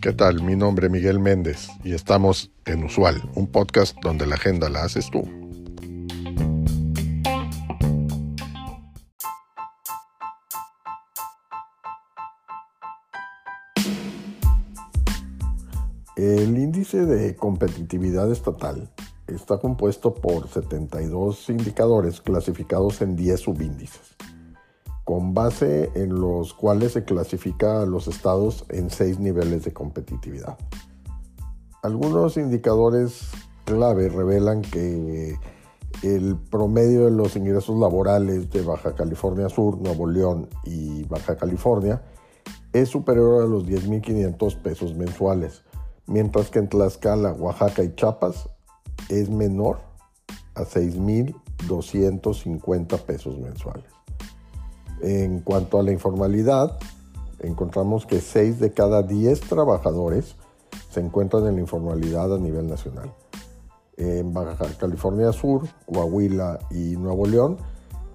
¿Qué tal? Mi nombre es Miguel Méndez y estamos en Usual, un podcast donde la agenda la haces tú. El índice de competitividad estatal está compuesto por 72 indicadores clasificados en 10 subíndices, con base en los cuales se clasifica a los estados en 6 niveles de competitividad. Algunos indicadores clave revelan que el promedio de los ingresos laborales de Baja California Sur, Nuevo León y Baja California es superior a los 10.500 pesos mensuales mientras que en Tlaxcala, Oaxaca y Chiapas es menor a 6.250 pesos mensuales. En cuanto a la informalidad, encontramos que 6 de cada 10 trabajadores se encuentran en la informalidad a nivel nacional. En Baja California Sur, Coahuila y Nuevo León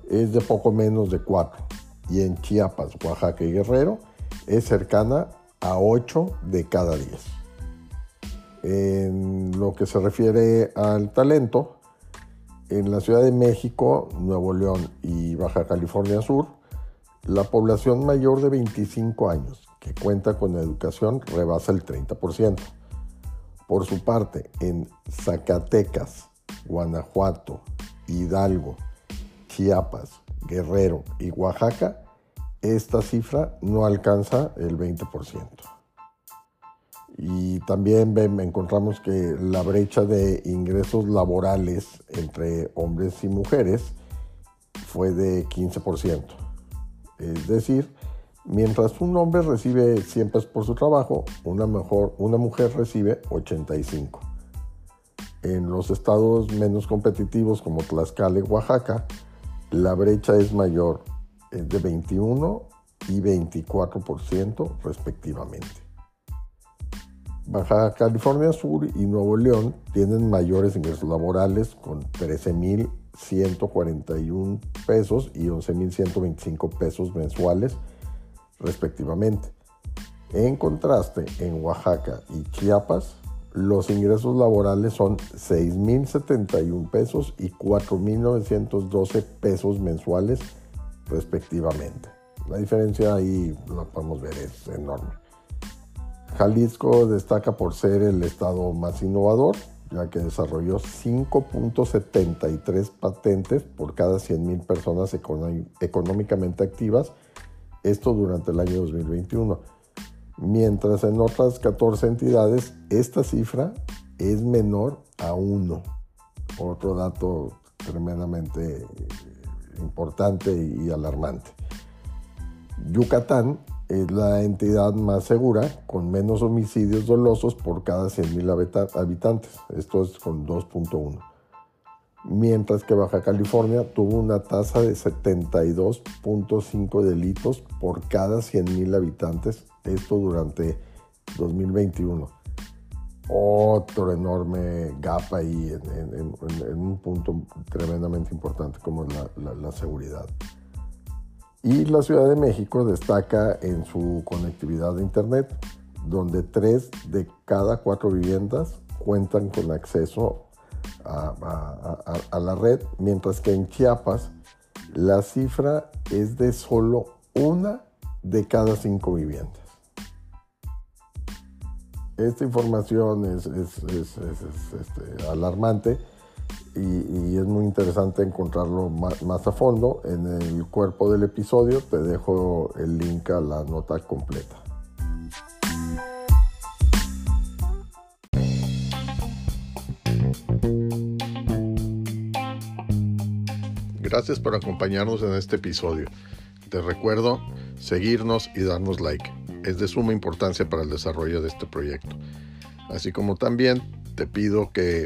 es de poco menos de 4 y en Chiapas, Oaxaca y Guerrero es cercana a 8 de cada 10. En lo que se refiere al talento, en la Ciudad de México, Nuevo León y Baja California Sur, la población mayor de 25 años que cuenta con educación rebasa el 30%. Por su parte, en Zacatecas, Guanajuato, Hidalgo, Chiapas, Guerrero y Oaxaca, esta cifra no alcanza el 20%. Y también encontramos que la brecha de ingresos laborales entre hombres y mujeres fue de 15%. Es decir, mientras un hombre recibe 100 pesos por su trabajo, una, mujer recibe 85. En los estados menos competitivos como Tlaxcala y Oaxaca, la brecha es mayor, es de 21 y 24% respectivamente. Baja California Sur y Nuevo León tienen mayores ingresos laborales con 13.141 pesos y 11.125 pesos mensuales respectivamente. En contraste, en Oaxaca y Chiapas, los ingresos laborales son 6.071 pesos y 4.912 pesos mensuales respectivamente. La diferencia ahí, la podemos ver, es enorme. Jalisco destaca por ser el estado más innovador, ya que desarrolló 5.73 patentes por cada 100.000 personas económicamente activas, esto durante el año 2021. Mientras en otras 14 entidades esta cifra es menor a 1. Otro dato tremendamente importante y alarmante. Yucatán es la entidad más segura con menos homicidios dolosos por cada 100.000 habitantes. Esto es con 2.1. Mientras que Baja California tuvo una tasa de 72.5 delitos por cada 100.000 habitantes. Esto durante 2021. Otro enorme gap ahí en, un punto tremendamente importante como es la seguridad. Y la Ciudad de México destaca en su conectividad de Internet, donde tres de cada cuatro viviendas cuentan con acceso a, la red, mientras que en Chiapas la cifra es de solo una de cada cinco viviendas. Esta información es, este, alarmante y, es muy interesante encontrarlo más, a fondo. En el cuerpo del episodio te dejo el link a la nota completa. Gracias por acompañarnos en este episodio. Te recuerdo seguirnos y darnos like. Es de suma importancia para el desarrollo de este proyecto. Así como también te pido que